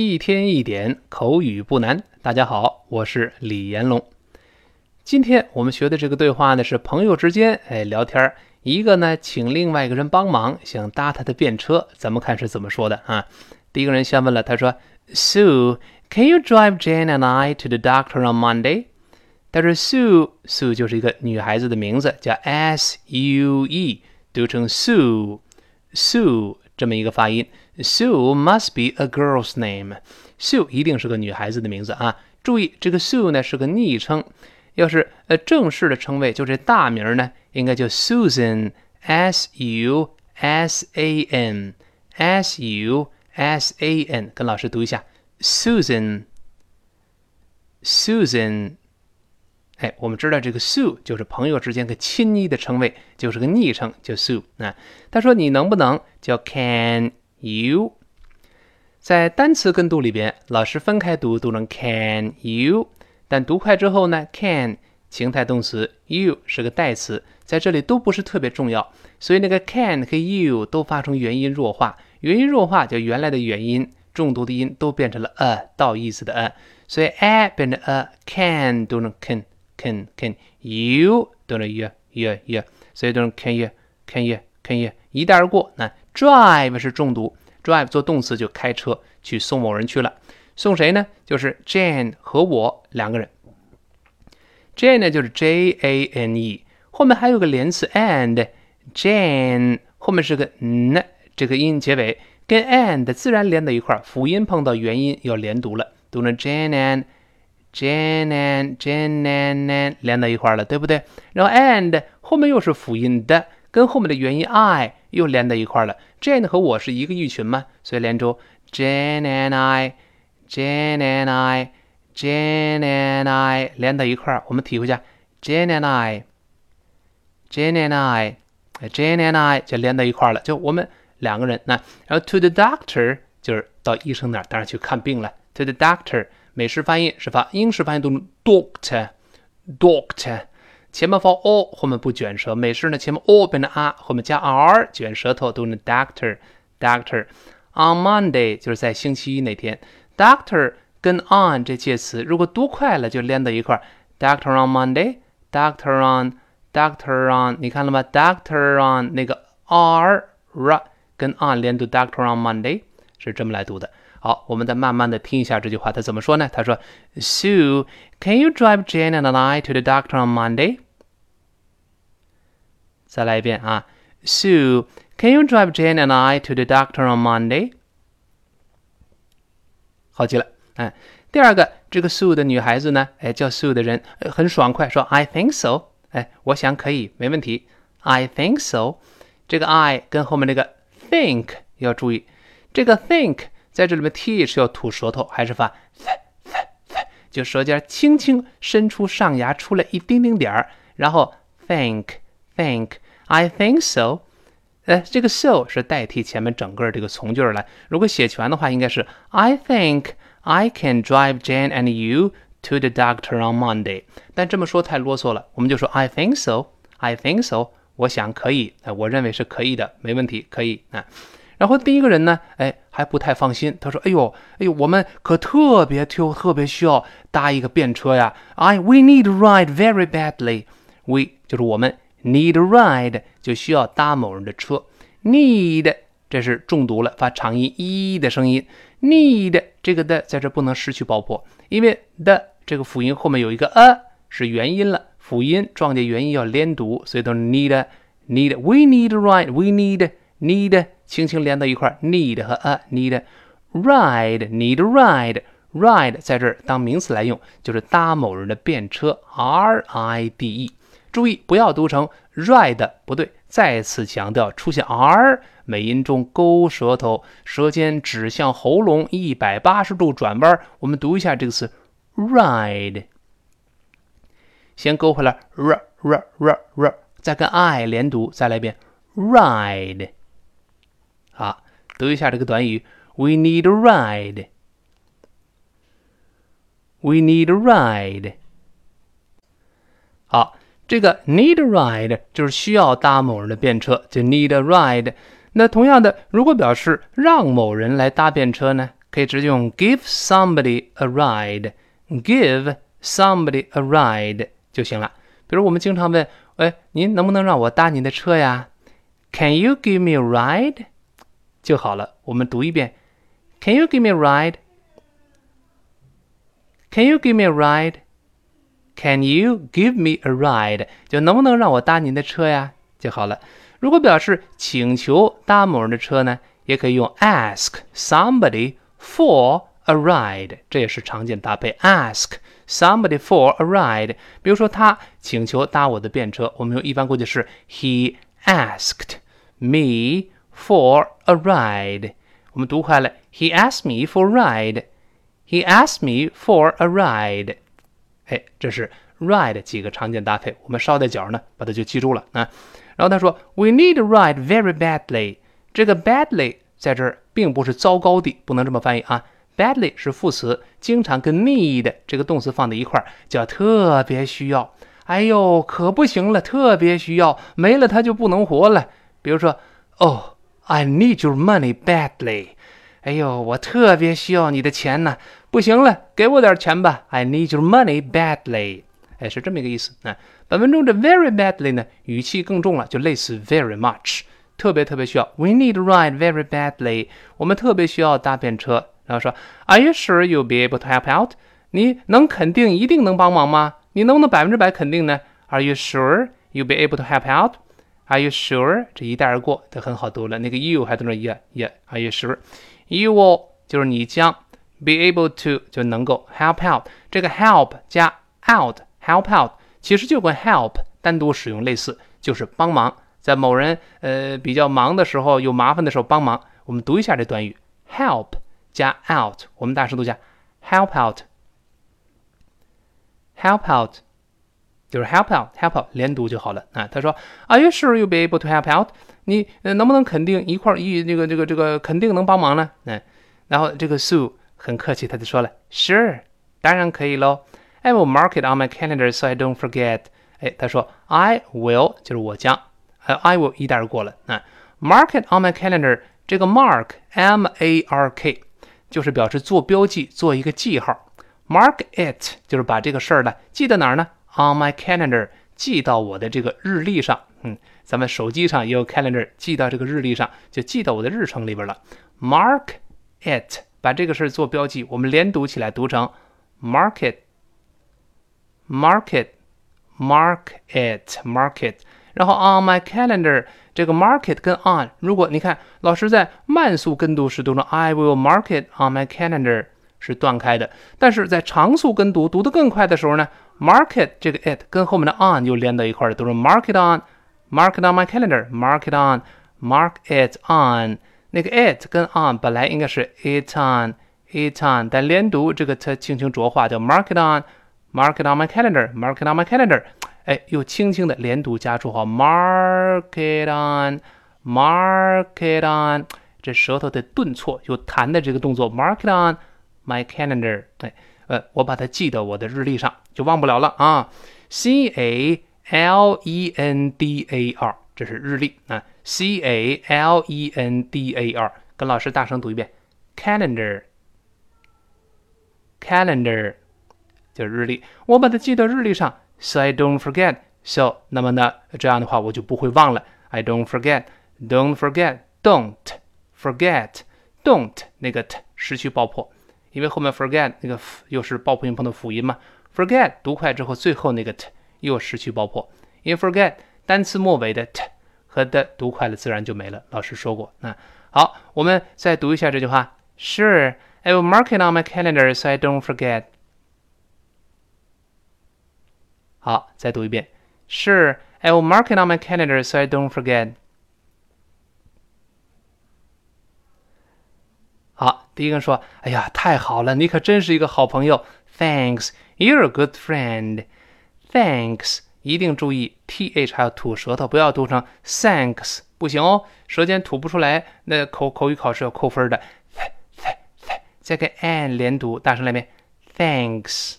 一天一点口语不难。大家好，我是李延龙。今天我们学的这个对话呢，是朋友之间哎聊天儿。一个呢，请另外一个人帮忙，想搭他的便车。咱们看是怎么说的啊？第一个人先问了，他说：“Sue, can you drive Jane and I to the doctor on Monday？” 他说：“Sue，Sue 就是一个女孩子的名字，叫 S U E，读成 Sue，Sue 这么一个发音。Sue must be a girl's name。Sue 一定是个女孩子的名字啊。注意，这个 Sue 呢是个昵称。要是呃正式的称谓，就这大名呢，应该叫 Susan，S U S A N，S U S A N，跟老师读一下，Susan，Susan。 哎，我们知道这个 Sue 就是朋友之间的亲昵的称谓，就是个昵称，叫 Sue。那他说你能不能叫 Can you？在单词跟读里边，老师分开读，读成 Can you。但读快之后呢，can 情态动词，you 是个代词，在这里都不是特别重要，所以那个 can 和 you 都发成元音弱化，元音弱化就原来的元音重读的音都变成了 a 倒意思的 a，所以 a 变成 a，can 读成 can can can，you 读成 you you you，所以读成 can you can you can you，一带而过。那 drive 是重读，drive 做动词就开车去送某人去了。送谁呢？就是 Jane 和我两个人。Jane 呢，就是 J A N E，后面还有个连词 and，Jane 后面是个 n 这个音结尾，跟 and 自然连在一块儿，辅音碰到元音要连读了，读成 Jane and and，Jane and 连到一块儿了，对不对？然后 and 后面又是辅音的，跟后面的元音 I 又连到一块儿了。Jane 和我是一个语群嘛，所以连出 Jane and I。Jane and I, Jane and I 连到一块儿，我们体会一下 Jane and I, Jane and I, Jane and I 就连到一块儿了，就我们两个人。那然后 to the doctor 就是到医生那儿，当然去看病了。To the doctor 美式发音是发英式发音读 doctor, doctor 前面发 o 后面不卷舌，美式呢前面 o 变成 r 后面加 r 卷舌头读成 doctor, doctor. On Monday 就是在星期一那天。Doctor 跟 on 这介词，如果读快了就连到一块儿。Doctor on Monday，Doctor on，Doctor on，你看了吗？Doctor on 那个 r r 跟 on 连读，Doctor on Monday 是这么来读的。好，我们再慢慢的听一下这句话，他怎么说呢？他说：Sue，can you drive Jane and I to the doctor on Monday？再来一遍啊，Sue，can you drive Jane and I to the doctor on Monday？好极了，哎，第二个这个 Sue 的女孩子呢，哎，叫 Sue 的人很爽快，说 I think so，哎，我想可以，没问题，I think so。这个 I 跟后面那个 think 要注意，这个 think 在这里面 th 要吐舌头，还是发 th 就舌尖轻轻伸出上牙出来一丁丁点儿，然后 think think，I think so。哎，这个 so 是代替前面整个这个从句儿来。如果写全的话，应该是 I think I can drive Jane and you to the doctor on Monday。但这么说太啰嗦了，我们就说 I think so。I think so。我想可以，呃，我认为是可以的，没问题，可以啊。然后第一个人呢，哎，还不太放心，他说：“哎呦，哎呦，我们可特别特特别需要搭一个便车呀！I we need ride very badly。We 就是我们。” Need ride 就需要搭某人的车。Need 这是重读了，发长音 e 的声音。Need 这个的在这不能失去爆破，因为的这个辅音后面有一个 a 是元音了，辅音撞见元音要连读，所以都是 need need。We need ride. We need need 轻轻连到一块，need 和 a need ride need ride ride 在这儿当名词来用，就是搭某人的便车。R I D E。注意不要读成 ride，不对。再次强调，出现 r 美音中勾舌头，舌尖指向喉咙，一百八十度转弯。我们读一下这个词 ride，先勾回来 r r r r，再跟 i 连读，再来一遍 ride。好，读一下这个短语：We need a ride。We need a ride。好。这个 need a ride 就是需要搭某人的便车，就 need a ride。那同样的，如果表示让某人来搭便车呢，可以。 可以直接用 give somebody a ride，give somebody a ride 就行了。比如我们经常问，哎，您能不能让我搭您的车呀？Can you give me a ride？ 就好了。我们读一遍，Can you give me a ride？Can you give me a ride？Can you give me a ride？就能不能让我搭您的车呀？就好了。如果表示请求搭某人的车呢，也可以用 ask somebody for a ride，这也是常见搭配。ask somebody for a ride，比如说他请求搭我的便车，我们用一般过去式 he asked me for a ride。我们读快了，he asked me for a ride。He asked me for a ride。哎，这是 ride 几个常见搭配，我们捎带脚呢，把它就记住了啊。然后他说，We need a ride very badly。这个 badly 在这儿并不是糟糕的，不能这么翻译啊。badly 是副词，经常跟 need 这个动词放在一块儿，叫特别需要。哎呦，可不行了，特别需要，没了它就不能活了。比如说，Oh, I need your money badly。哎呦，我特别需要你的钱呢，不行了，给我点钱吧。I need your money badly。哎，是这么一个意思啊。本文中的 very badly 呢，语气更重了，就类似 very much，特别特别需要。We need a ride very badly，我们特别需要搭便车。然后说，Are you sure you'll be able to help out？你能肯定一定能帮忙吗？你能不能百分之百肯定呢？Are you sure you'll be able to help Are you sure？这一带而过，它很好读了。那个 you 还在那 yeah yeah，Are you sure？You will 就是你将 be able to 就能够 help out。这个 help 加 out，help out。其实就跟 help 单独使用类似，就是帮忙，在某人呃比较忙的时候、有麻烦的时候帮忙。我们读一下这短语：help 加 out，我们大声读一下：help out，help out，就是 help out，help out 连读就好了啊。他说：Are you sure you'll be able to help out？你能不能肯定一块一这个这个这个肯定能帮忙呢？嗯，然后这个 Sue 很客气，他就说了：Sure，当然可以喽。I will mark it on my calendar so I don't forget。哎，他说 I will 就是我将，呃，I will 一带而过了啊。Mark it on my calendar，这个 mark M A R K 就是表示做标记，做一个记号。Mark it 就是把这个事儿呢记在哪儿呢？On my calendar，记到我的这个日历上。嗯，咱们手机上也有 calendar，记到这个日历上，就记到我的日程里边了。Mark it，把这个事儿做标记，我们连读起来读成 mark it。Mark it, mark it, mark it。然后 on my calendar，这个 mark it 跟 on，如果你看老师在慢速跟读时读成 I will mark it on my calendar 是断开的，但是在长速跟读读得更快的时候呢 ，mark it 这个 it 跟后面的 on 又连到一块儿了，读成 mark it on，mark it on my calendar，mark it on，mark it on。那个 it 跟 on 本来应该是 it on，it on，但连读这个它轻轻浊化，叫 mark it on。Mark it on my calendar. Mark it on my calendar. 哎，又轻轻的连读加注好，mark it on，mark it on，这舌头的顿挫有弹的这个动作，mark it on my calendar。哎， 呃，我把它记到我的日历上，就忘不了了啊。C A L E N D A R，这是日历啊。C A L E N D A R，跟老师大声读一遍，calendar，calendar。就是日历，我把它记到日历上，so I don't forget。so 那么呢，这样的话我就不会忘了。I don't forget，don't forget，don't forget，don't 那个 t 失去爆破， 因为后面 forget 那个 f 又是爆破音旁的辅音嘛。forget 读快之后，最后那个 t 又失去爆破，因为 forget 单词末尾的 t 和的读快了，自然就没了。老师说过啊。好，我们再读一下这句话。Sure, I will mark it on my calendar so I don't forget. 好，再读一遍。Sure, I will mark it on my calendar so I don't forget. 好，第一个说：“哎呀，太好了，你可真是一个好朋友。Thanks, you're a good friend. Thanks，一定注意 th 还要吐舌头，不要读成 thanks，不行哦，舌尖吐不出来，那口口语考试要扣分的。再跟 an 连读，大声来一遍。Thanks。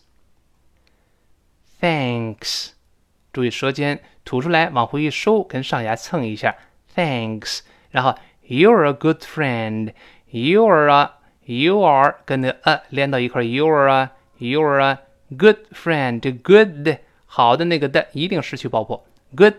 Thanks，注意舌尖吐出来，往回一收，跟上牙蹭一下。Thanks，然后 You're a good friend. You are, you are 跟那 a 连到一块，you are you are a good friend，good 好的那个的一定失去爆破，good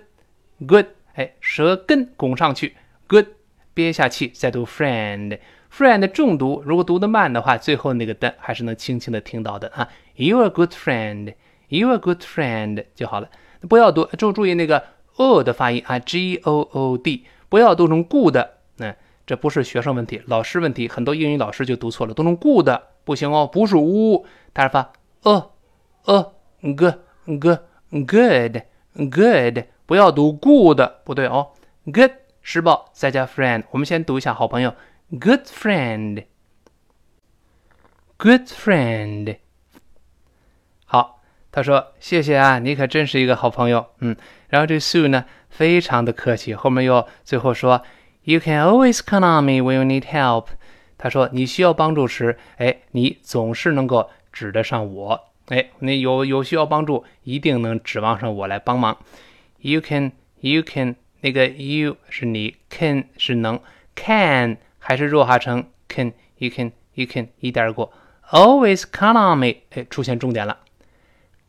good，哎，舌根拱上去，good，憋下气再读 friend。friend 重读，如果读得慢的话，最后那个的还是能轻轻的听到的啊。You are good friend, you are good friend 就好了，不要读，注注意那个 o 的发音啊，g o o d，不要读成 good，嗯这不是学生问题，老师问题，很多英语老师就读错了，读成 good 不行哦，不是 u，它是发呃呃 g g good good，不要读 good，不对哦，good 施暴再加 friend，我们先读一下好朋友。Good friend, good friend。好，他说谢谢啊，你可真是一个好朋友。嗯，然后这 Sue 呢，非常的客气，后面又最后说 ，You can always count on me when you need help。他说你需要帮助时，哎，你总是能够指得上我。哎，你有有需要帮助，一定能指望上我来帮忙。You can, you can，那个 you 是你，can 是能，can。还是弱化成 can you can you can 一带而过，always count on me，哎，出现重点了。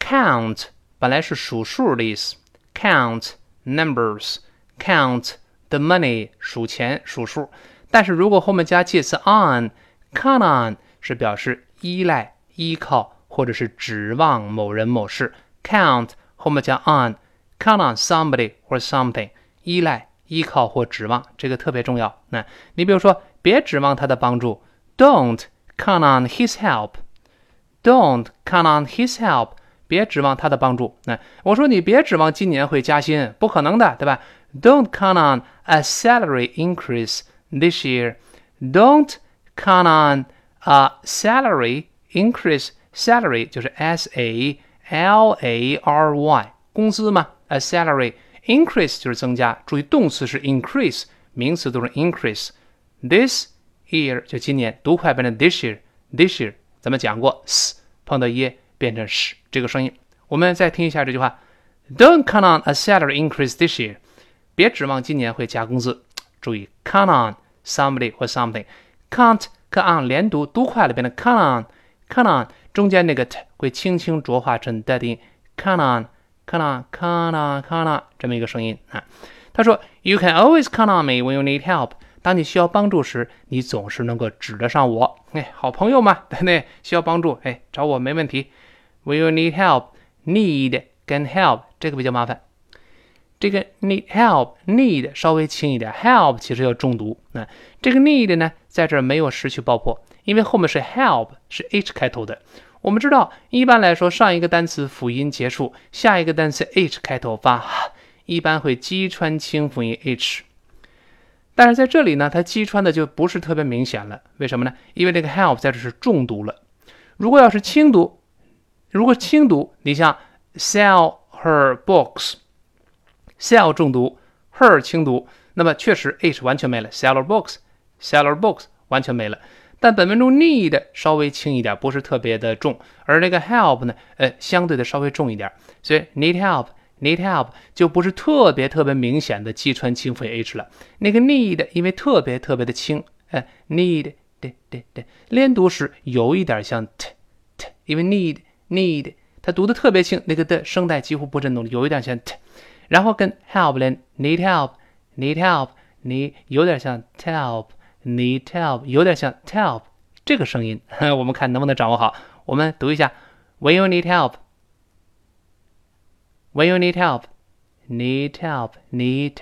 count 本来是数数的意思，count numbers，count The money，数钱数数。但是如果后面加介词 on，count on 是表示依赖、依靠或者是指望某人某事。count 后面加 on，count on somebody or something，依赖。依靠或指望，这个特别重要。那你比如说，别指望他的帮助，Don't count on his help。Don't count on his help。别指望他的帮助。那我说你别指望今年会加薪，不可能的，对吧 ？Don't count on a salary increase this year。Don't count on a salary increase。Salary 就是 S A L A R Y，工资嘛，a salary。Increase 就是增加，注意动词是 increase，名词都是 increase。This year 就今年，读快变成 this year。This year 咱们讲过，s 碰到 e 变成 sh 这个声音。我们再听一下这句话：Don't count on a salary increase this year。 别指望今年会加工资。注意 count on somebody 或 something。Count 和 on 连读，读快了变成 count on。count on 中间那个 t 会轻轻浊化成 d 的音。count on。看啦，看啦，看啦，这么一个声音啊。他说：“You can always count on me when you need help。当你需要帮助时，你总是能够指得上我。哎，好朋友嘛，对不对？需要帮助，哎，找我没问题。When you need help，need 跟 help 这个比较麻烦。这个 need help，need 稍微轻一点，help 其实要重读。那这个 need 呢，在这儿没有失去爆破，因为后面是 help，是 h 开头的。”我们知道，一般来说，上一个单词辅音结束，下一个单词 h 开头发，一般会击穿清辅音 h。但是在这里呢，它击穿的就不是特别明显了。为什么呢？因为这个 help 在这是重读了。如果要是轻读，如果轻读，你像 sell her books books，sell 重读，her 轻读，那么确实 h 完全没了，seller books，seller books 完全没了。但本文中 need 稍微轻一点，不是特别的重，而那个 help 呢，呃，相对的稍微重一点，所以 need help，need help 就不是特别特别明显的击穿清辅 h 了。那个 need 因为特别特别的轻，呃，need 对对对，连读时有一点像 t t，因为 need need 它读的特别轻，那个的声带几乎不震动，有一点像 t，然后跟 help 连 need help，need help，你有点像 help。Need help 有点像 tell 这个声音，我们看能不能掌握好。我们读一下：When you need help, when you need help, need help, need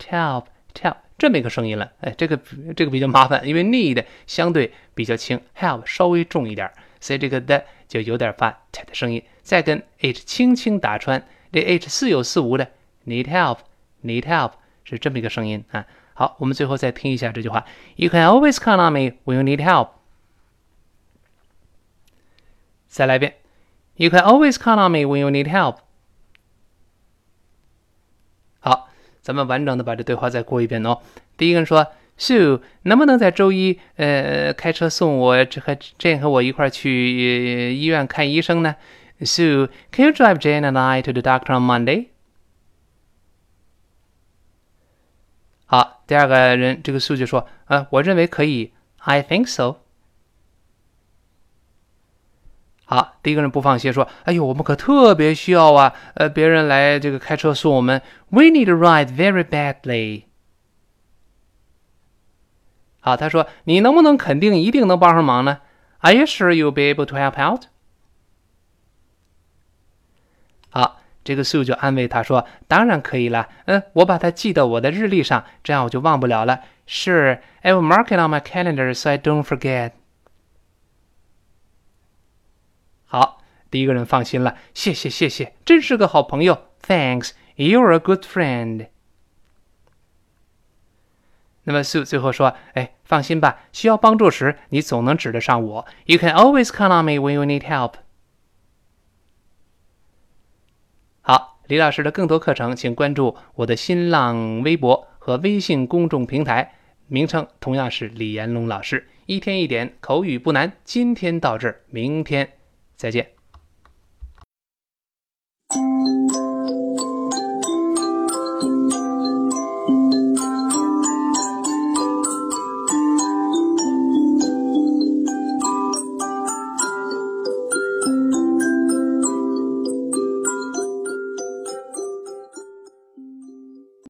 help, help 这么一个声音了。哎，这个这个比较麻烦，因为 need 相对比较轻，help 稍微重一点，所以这个的就有点发 t 的声音。再跟 h 轻轻打穿，这 h 似有似无的 need help, need help 是这么一个声音啊。好，我们最后再听一下这句话：You can always count on me when you need help。再来一遍：You can always count on me when you need help。好，咱们完整的把这对话再过一遍哦。第一个人说：Sue，能不能在周一呃开车送我这和 Jane 和我一块儿去医院看医生呢？Sue，can you drive Jane and I to the doctor on Monday？好第二个人这个数据说啊我认为可以。I think so 好第一个人不放心说哎呦我们可特别需要啊呃别人来这个开车送我们。We need to ride very badly 好他说你能不能肯定一定能帮上忙呢？Are you sure you'll be able to help out 这个 Sue 就安慰他说：“当然可以了，嗯，我把它记到我的日历上，这样我就忘不了了。Sure, I will mark it on my calendar so I don't forget。”好，第一个人放心了，谢谢谢谢，真是个好朋友。Thanks, you're a good friend。那么 Sue 最后说：“哎，放心吧，需要帮助时，你总能指得上我。You can always count on me when you need help。”好，李老师的更多课程，请关注我的新浪微博和微信公众平台，名称同样是李延龙老师。一天一点口语不难，今天到这儿，明天。再见。